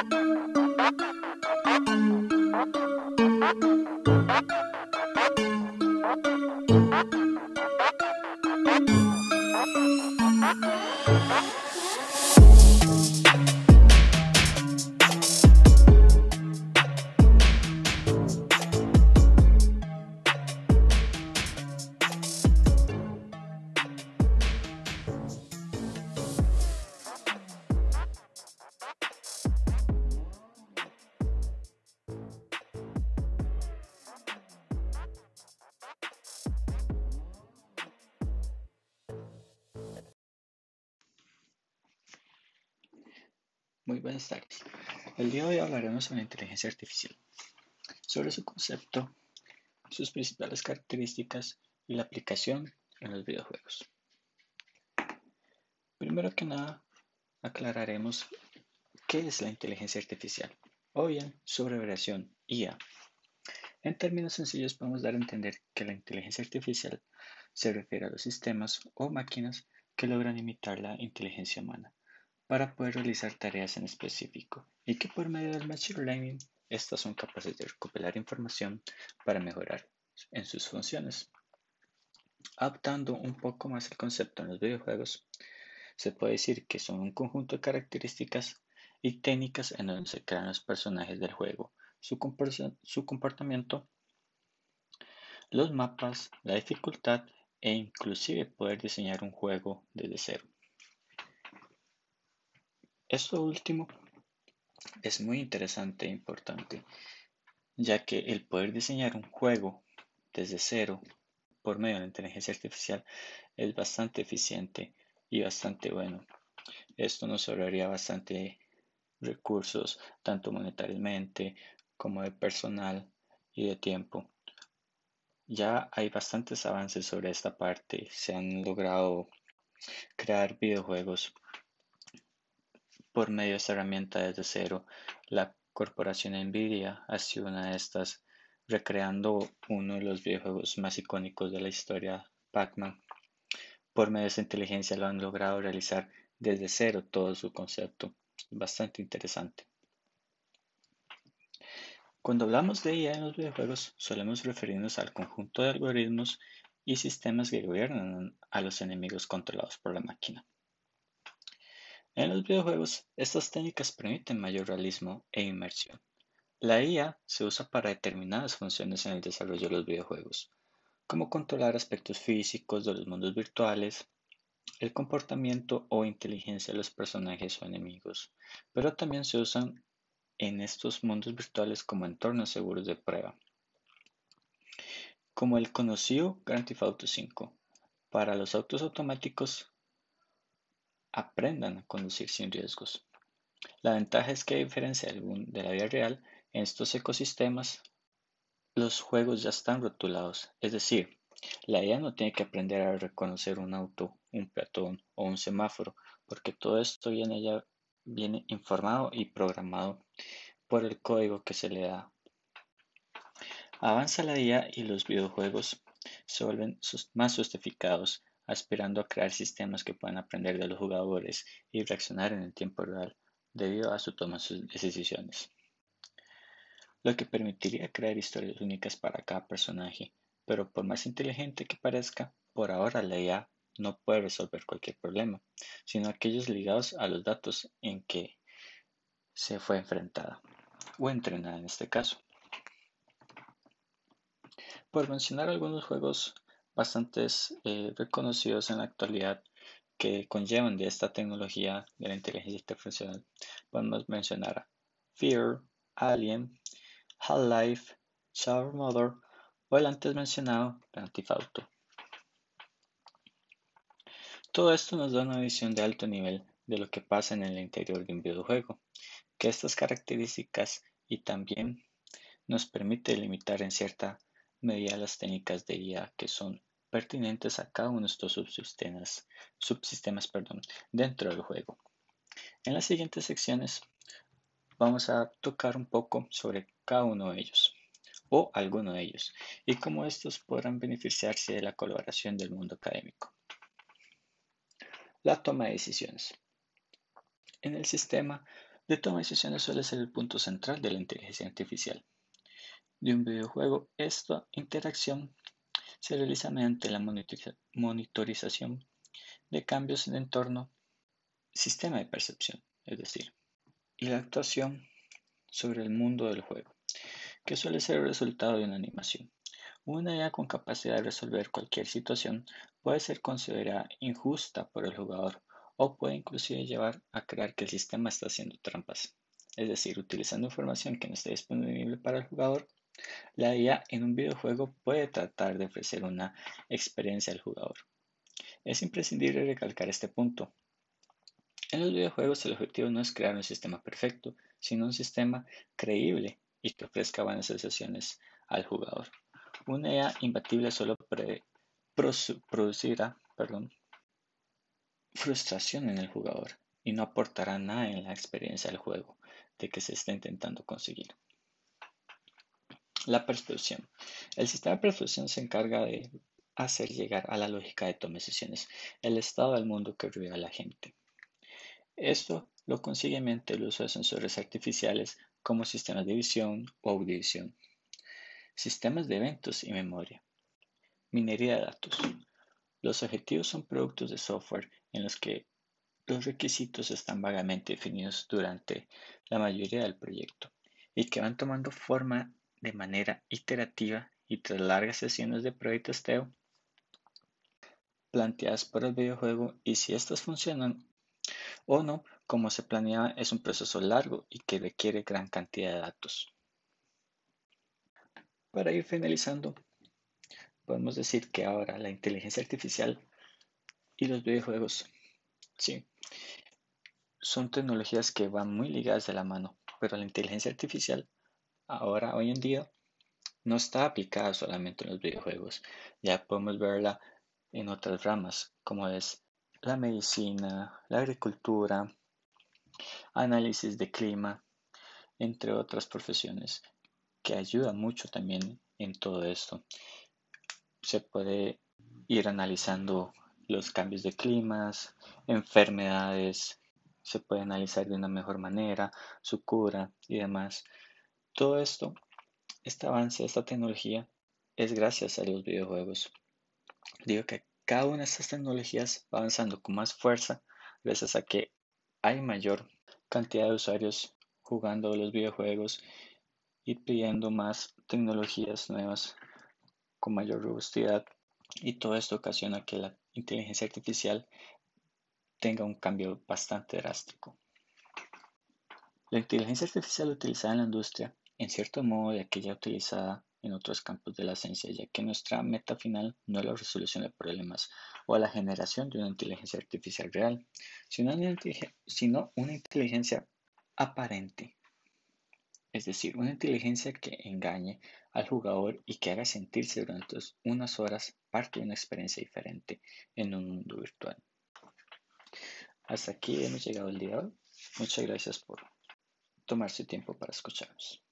Thank you. Muy buenas tardes. El día de hoy hablaremos sobre la inteligencia artificial, sobre su concepto, sus principales características y la aplicación en los videojuegos. Primero que nada, aclararemos qué es la inteligencia artificial o bien su abreviación IA. En términos sencillos podemos dar a entender que la inteligencia artificial se refiere a los sistemas o máquinas que logran imitar la inteligencia humana para poder realizar tareas en específico y que por medio del Machine Learning estas son capaces de recopilar información para mejorar en sus funciones. Adaptando un poco más el concepto en los videojuegos, se puede decir que son un conjunto de características y técnicas en donde se crean los personajes del juego, su, su comportamiento, los mapas, la dificultad e inclusive poder diseñar un juego desde cero. Esto último es muy interesante e importante, ya que el poder diseñar un juego desde cero por medio de la inteligencia artificial es bastante eficiente y bastante bueno. Esto nos ahorraría bastante recursos, tanto monetariamente como de personal y de tiempo. Ya hay bastantes avances sobre esta parte. Se han logrado crear videojuegos por medio de esta herramienta desde cero. La corporación Nvidia ha sido una de estas, recreando uno de los videojuegos más icónicos de la historia, Pac-Man. Por medio de esa inteligencia lo han logrado realizar desde cero todo su concepto. Bastante interesante. Cuando hablamos de IA en los videojuegos, solemos referirnos al conjunto de algoritmos y sistemas que gobiernan a los enemigos controlados por la máquina. En los videojuegos, estas técnicas permiten mayor realismo e inmersión. La IA se usa para determinadas funciones en el desarrollo de los videojuegos, como controlar aspectos físicos de los mundos virtuales, el comportamiento o inteligencia de los personajes o enemigos, pero también se usan en estos mundos virtuales como entornos seguros de prueba, como el conocido Grand Theft Auto 5. Para los autos automáticos aprendan a conducir sin riesgos. La ventaja es que a diferencia de la vida real, en estos ecosistemas los juegos ya están rotulados, es decir, la IA no tiene que aprender a reconocer un auto, un peatón o un semáforo, porque todo esto viene ya viene informado y programado por el código que se le da. Avanza la IA y los videojuegos se vuelven más justificados aspirando a crear sistemas que puedan aprender de los jugadores y reaccionar en el tiempo real debido a su toma de decisiones. Lo que permitiría crear historias únicas para cada personaje, pero por más inteligente que parezca, por ahora la IA no puede resolver cualquier problema, sino aquellos ligados a los datos en que se fue enfrentada o entrenada en este caso. Por mencionar algunos juegos bastantes eh, reconocidos en la actualidad que conllevan de esta tecnología de la inteligencia artificial. Podemos mencionar Fear, Alien, Half-Life, Shower Mother o el antes mencionado Grand Theft Auto. Todo esto nos da una visión de alto nivel de lo que pasa en el interior de un videojuego, que estas características y también nos permite limitar en cierta medida las técnicas de IA que son pertinentes a cada uno de estos subsistemas, subsistemas perdón, dentro del juego. En las siguientes secciones vamos a tocar un poco sobre cada uno de ellos o alguno de ellos y cómo estos podrán beneficiarse de la colaboración del mundo académico. La toma de decisiones. En el sistema, de toma de decisiones suele ser el punto central de la inteligencia artificial. De un videojuego, esta interacción se realiza mediante la monitorización de cambios en entorno, sistema de percepción, es decir, y la actuación sobre el mundo del juego, que suele ser el resultado de una animación. Una idea con capacidad de resolver cualquier situación puede ser considerada injusta por el jugador o puede inclusive llevar a creer que el sistema está haciendo trampas. Es decir, utilizando información que no esté disponible para el jugador, la IA en un videojuego puede tratar de ofrecer una experiencia al jugador. Es imprescindible recalcar este punto. En los videojuegos el objetivo no es crear un sistema perfecto, sino un sistema creíble y que ofrezca buenas sensaciones al jugador. Una IA imbatible solo producirá frustración en el jugador y no aportará nada en la experiencia del juego de que se está intentando conseguir. La percepción. El sistema de percepción se encarga de hacer llegar a la lógica de toma de decisiones el estado del mundo que rodea a la gente. Esto lo consigue mediante el uso de sensores artificiales como sistemas de visión o audición, sistemas de eventos y memoria, minería de datos. Los objetivos son productos de software en los que los requisitos están vagamente definidos durante la mayoría del proyecto y que van tomando forma de manera iterativa y tras largas sesiones de prueba y testeo planteadas por el videojuego y si estas funcionan o no como se planeaba es un proceso largo y que requiere gran cantidad de datos. Para ir finalizando, podemos decir que ahora la inteligencia artificial y los videojuegos, sí, son tecnologías que van muy ligadas de la mano, pero la inteligencia artificial ahora, hoy en día, no está aplicada solamente en los videojuegos, ya podemos verla en otras ramas, como es la medicina, la agricultura, análisis de clima, entre otras profesiones, que ayudan mucho también en todo esto. Se puede ir analizando los cambios de climas, enfermedades, se puede analizar de una mejor manera, su cura y demás. Todo esto, este avance, esta tecnología, es gracias a los videojuegos. Digo que cada una de estas tecnologías va avanzando con más fuerza gracias a que hay mayor cantidad de usuarios jugando los videojuegos y pidiendo más tecnologías nuevas con mayor robustidad y todo esto ocasiona que la inteligencia artificial tenga un cambio bastante drástico. La inteligencia artificial utilizada en la industria, en cierto modo de aquella utilizada en otros campos de la ciencia, ya que nuestra meta final no es la resolución de problemas o la generación de una inteligencia artificial real, sino una, sino una inteligencia aparente, es decir, una inteligencia que engañe al jugador y que haga sentirse durante unas horas parte de una experiencia diferente en un mundo virtual. Hasta aquí hemos llegado el día de hoy. Muchas gracias por tomarse tiempo para escucharnos.